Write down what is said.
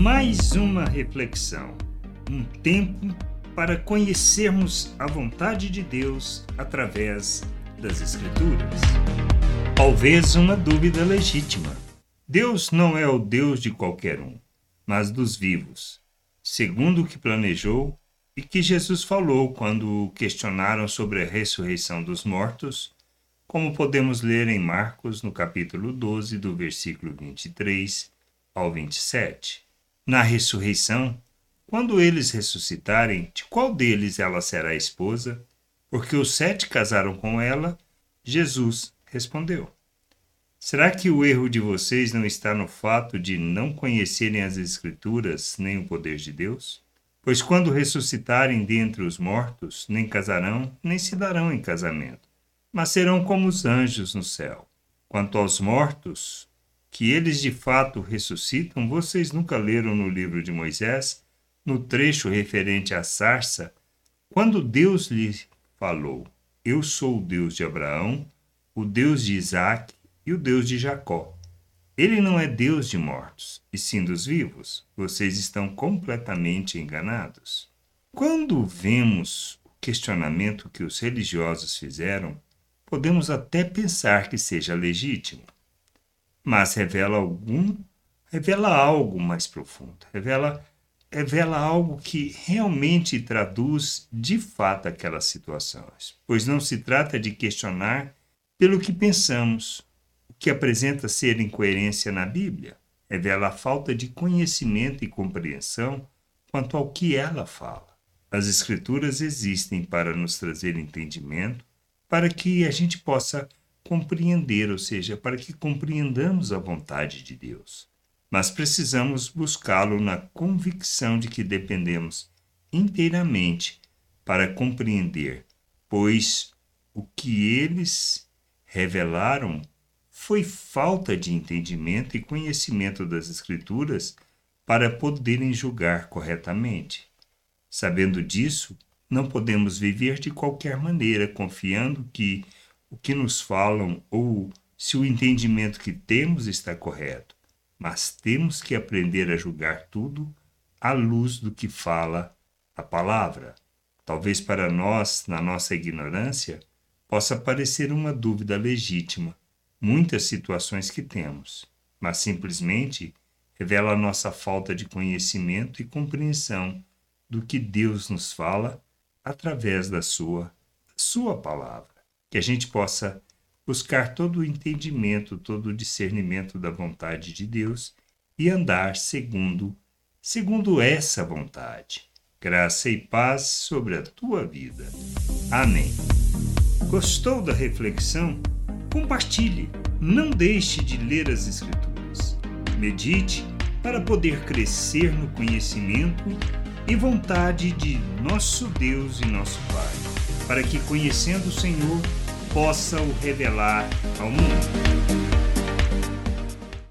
Mais uma reflexão, um tempo para conhecermos a vontade de Deus através das Escrituras. Talvez uma dúvida legítima. Deus não é o Deus de qualquer um, mas dos vivos, segundo o que planejou e que Jesus falou quando o questionaram sobre a ressurreição dos mortos, como podemos ler em Marcos, no capítulo 12, do versículo 23 ao 27. Na ressurreição, quando eles ressuscitarem, de qual deles ela será esposa? Porque os sete casaram com ela. Jesus respondeu: Será que o erro de vocês não está no fato de não conhecerem as Escrituras nem o poder de Deus? Pois quando ressuscitarem dentre os mortos, nem casarão, nem se darão em casamento, mas serão como os anjos no céu. Quanto aos mortos, que eles de fato ressuscitam, vocês nunca leram no livro de Moisés, no trecho referente à sarça, quando Deus lhe falou: Eu sou o Deus de Abraão, o Deus de Isaac e o Deus de Jacó. Ele não é Deus de mortos, e sim dos vivos. Vocês estão completamente enganados. Quando vemos o questionamento que os religiosos fizeram, podemos até pensar que seja legítimo, mas revela algum, revela algo mais profundo, revela revela algo que realmente traduz de fato aquelas situações, pois não se trata de questionar pelo que pensamos, que apresenta ser incoerência na Bíblia revela a falta de conhecimento e compreensão quanto ao que ela fala. As Escrituras existem para nos trazer entendimento, para que a gente possa compreender, ou seja, para que compreendamos a vontade de Deus. Mas precisamos buscá-lo na convicção de que dependemos inteiramente para compreender, pois o que eles revelaram foi falta de entendimento e conhecimento das Escrituras para poderem julgar corretamente. Sabendo disso, não podemos viver de qualquer maneira, confiando que o que nos falam ou se o entendimento que temos está correto, mas temos que aprender a julgar tudo à luz do que fala a palavra. Talvez para nós, na nossa ignorância, possa parecer uma dúvida legítima, muitas situações que temos, mas simplesmente revela a nossa falta de conhecimento e compreensão do que Deus nos fala através da sua sua palavra. Que a gente possa buscar todo o entendimento, todo o discernimento da vontade de Deus e andar segundo segundo essa vontade. Graça e paz sobre a tua vida. Amém. Gostou da reflexão? Compartilhe, não deixe de ler as Escrituras. Medite para poder crescer no conhecimento e vontade de nosso Deus e nosso Pai, para que, conhecendo o Senhor, possa o revelar ao mundo.